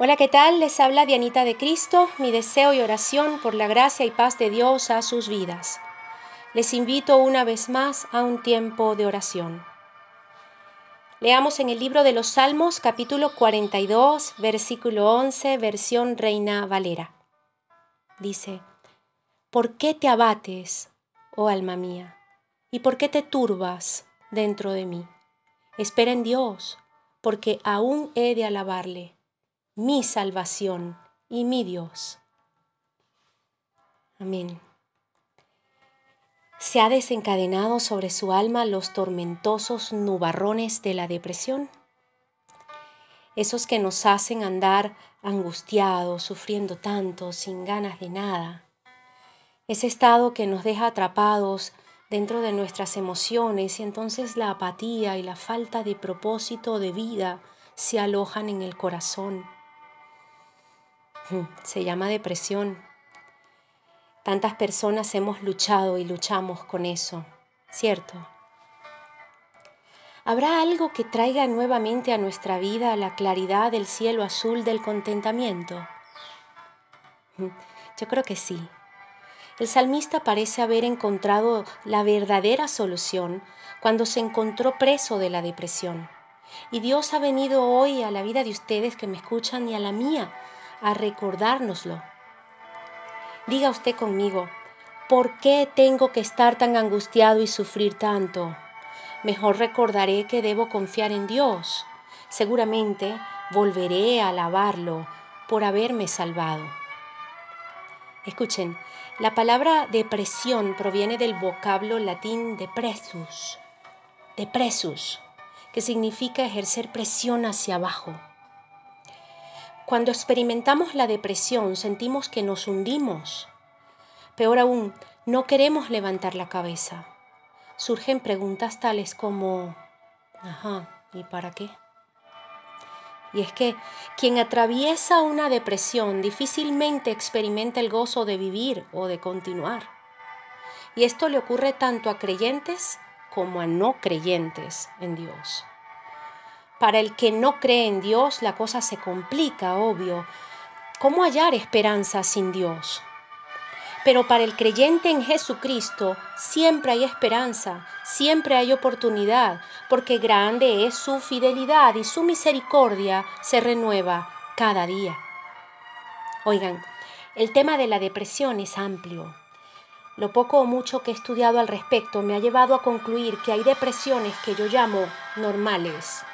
Hola, ¿qué tal? Les habla Dianita de Cristo, mi deseo y oración por la gracia y paz de Dios a sus vidas. Les invito una vez más a un tiempo de oración. Leamos en el libro de los Salmos capítulo 42, versículo 11, versión Reina Valera. Dice, ¿por qué te abates, oh alma mía? ¿Y por qué te turbas dentro de mí? Espera en Dios, porque aún he de alabarle mi salvación y mi Dios. Amén. ¿Se ha desencadenado sobre su alma los tormentosos nubarrones de la depresión? Esos que nos hacen andar angustiados, sufriendo tanto, sin ganas de nada. Ese estado que nos deja atrapados dentro de nuestras emociones y entonces la apatía y la falta de propósito de vida se alojan en el corazón se llama depresión. Tantas personas hemos luchado y luchamos con eso, ¿cierto? ¿Habrá algo que traiga nuevamente a nuestra vida la claridad del cielo azul del contentamiento? Yo creo que sí. El salmista parece haber encontrado la verdadera solución cuando se encontró preso de la depresión. Y Dios ha venido hoy a la vida de ustedes que me escuchan y a la mía a recordárnoslo. Diga usted conmigo, ¿por qué tengo que estar tan angustiado y sufrir tanto? Mejor recordaré que debo confiar en Dios. Seguramente volveré a alabarlo por haberme salvado. Escuchen, la palabra depresión proviene del vocablo latín depressus, depressus, que significa ejercer presión hacia abajo. Cuando experimentamos la depresión sentimos que nos hundimos. Peor aún, no queremos levantar la cabeza. Surgen preguntas tales como, ajá, ¿y para qué? Y es que quien atraviesa una depresión difícilmente experimenta el gozo de vivir o de continuar. Y esto le ocurre tanto a creyentes como a no creyentes en Dios. Para el que no cree en Dios, la cosa se complica, obvio. ¿Cómo hallar esperanza sin Dios? Pero para el creyente en Jesucristo siempre hay esperanza, siempre hay oportunidad, porque grande es su fidelidad y su misericordia se renueva cada día. Oigan, el tema de la depresión es amplio. Lo poco o mucho que he estudiado al respecto me ha llevado a concluir que hay depresiones que yo llamo normales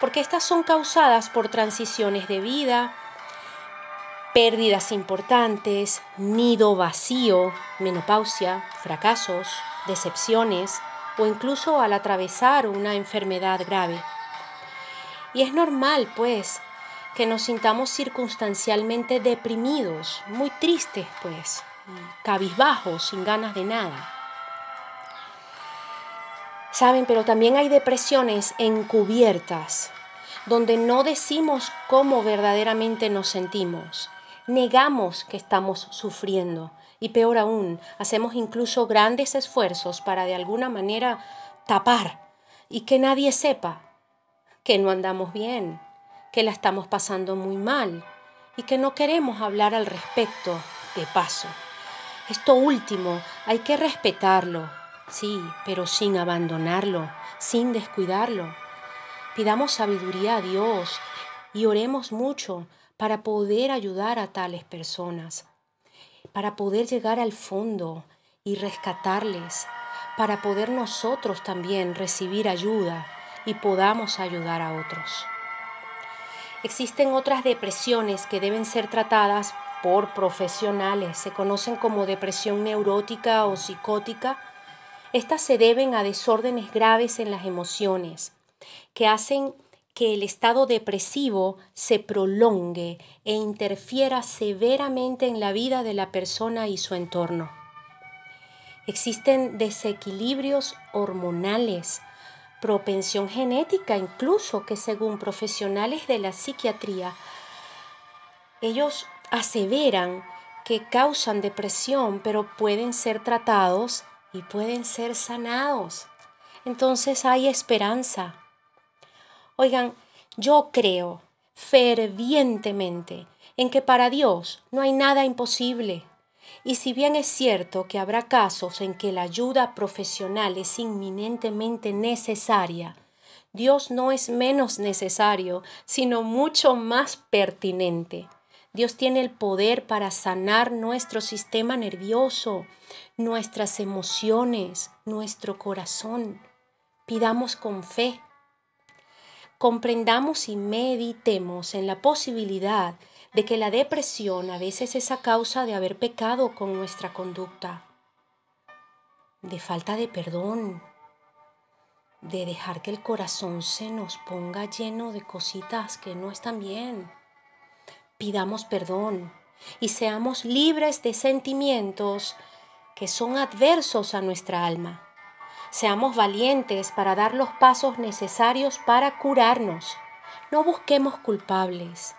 porque estas son causadas por transiciones de vida, pérdidas importantes, nido vacío, menopausia, fracasos, decepciones o incluso al atravesar una enfermedad grave. Y es normal, pues, que nos sintamos circunstancialmente deprimidos, muy tristes, pues, cabizbajos, sin ganas de nada. Saben, pero también hay depresiones encubiertas, donde no decimos cómo verdaderamente nos sentimos. Negamos que estamos sufriendo y peor aún, hacemos incluso grandes esfuerzos para de alguna manera tapar y que nadie sepa que no andamos bien, que la estamos pasando muy mal y que no queremos hablar al respecto de paso. Esto último hay que respetarlo, Sí, pero sin abandonarlo, sin descuidarlo. Pidamos sabiduría a Dios y oremos mucho para poder ayudar a tales personas, para poder llegar al fondo y rescatarles, para poder nosotros también recibir ayuda y podamos ayudar a otros. Existen otras depresiones que deben ser tratadas por profesionales, se conocen como depresión neurótica o psicótica, estas se deben a desórdenes graves en las emociones, que hacen que el estado depresivo se prolongue e interfiera severamente en la vida de la persona y su entorno. Existen desequilibrios hormonales, propensión genética incluso que según profesionales de la psiquiatría, ellos aseveran que causan depresión, pero pueden ser tratados y pueden ser sanados. Entonces hay esperanza. Oigan, yo creo fervientemente en que para Dios no hay nada imposible. Y si bien es cierto que habrá casos en que la ayuda profesional es inminentemente necesaria, Dios no es menos necesario, sino mucho más pertinente. Dios tiene el poder para sanar nuestro sistema nervioso, nuestras emociones, nuestro corazón. Pidamos con fe. Comprendamos y meditemos en la posibilidad de que la depresión a veces es a causa de haber pecado con nuestra conducta, de falta de perdón, de dejar que el corazón se nos ponga lleno de cositas que no están bien pidamos perdón y seamos libres de sentimientos que son adversos a nuestra alma. Seamos valientes para dar los pasos necesarios para curarnos. No busquemos culpables.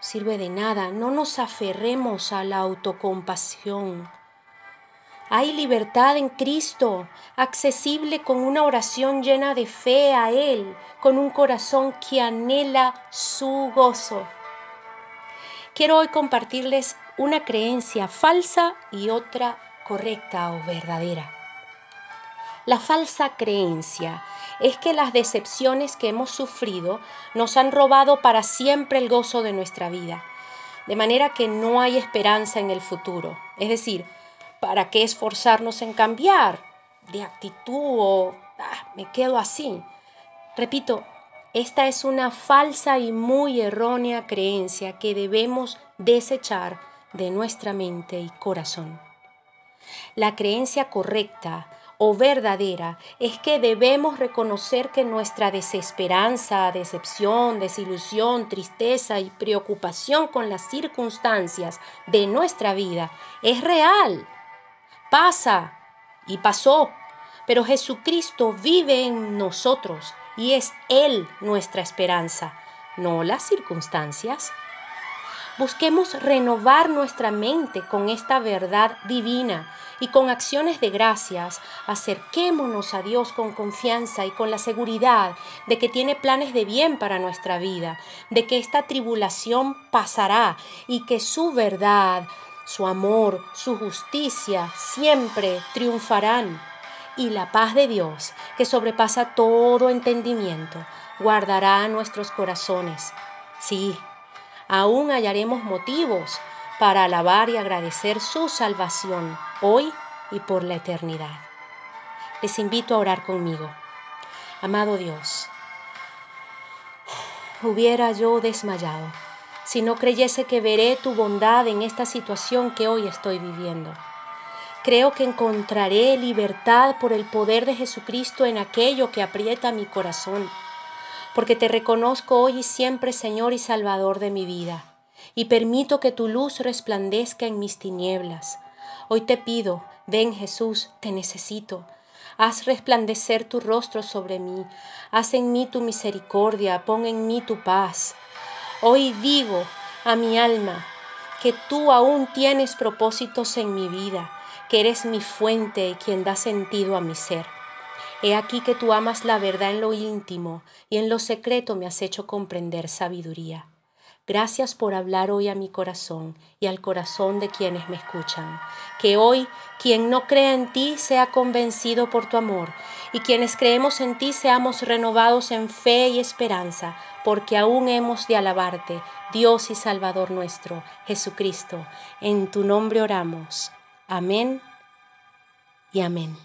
Sirve de nada. No nos aferremos a la autocompasión. Hay libertad en Cristo, accesible con una oración llena de fe a Él, con un corazón que anhela su gozo quiero hoy compartirles una creencia falsa y otra correcta o verdadera. La falsa creencia es que las decepciones que hemos sufrido nos han robado para siempre el gozo de nuestra vida, de manera que no hay esperanza en el futuro. Es decir, ¿para qué esforzarnos en cambiar de actitud o ah, me quedo así? Repito, esta es una falsa y muy errónea creencia que debemos desechar de nuestra mente y corazón. La creencia correcta o verdadera es que debemos reconocer que nuestra desesperanza, decepción, desilusión, tristeza y preocupación con las circunstancias de nuestra vida es real, pasa y pasó, pero Jesucristo vive en nosotros y es Él nuestra esperanza, no las circunstancias. Busquemos renovar nuestra mente con esta verdad divina y con acciones de gracias, acerquémonos a Dios con confianza y con la seguridad de que tiene planes de bien para nuestra vida, de que esta tribulación pasará y que su verdad, su amor, su justicia siempre triunfarán y la paz de Dios, que sobrepasa todo entendimiento, guardará nuestros corazones. Sí, aún hallaremos motivos para alabar y agradecer su salvación hoy y por la eternidad. Les invito a orar conmigo. Amado Dios, hubiera yo desmayado si no creyese que veré tu bondad en esta situación que hoy estoy viviendo. Creo que encontraré libertad por el poder de Jesucristo en aquello que aprieta mi corazón, porque te reconozco hoy y siempre Señor y Salvador de mi vida, y permito que tu luz resplandezca en mis tinieblas. Hoy te pido, ven Jesús, te necesito. Haz resplandecer tu rostro sobre mí, haz en mí tu misericordia, pon en mí tu paz. Hoy digo a mi alma que tú aún tienes propósitos en mi vida que eres mi fuente y quien da sentido a mi ser. He aquí que tú amas la verdad en lo íntimo y en lo secreto me has hecho comprender sabiduría. Gracias por hablar hoy a mi corazón y al corazón de quienes me escuchan. Que hoy quien no crea en ti sea convencido por tu amor y quienes creemos en ti seamos renovados en fe y esperanza, porque aún hemos de alabarte, Dios y Salvador nuestro, Jesucristo. En tu nombre oramos. Amén y amén.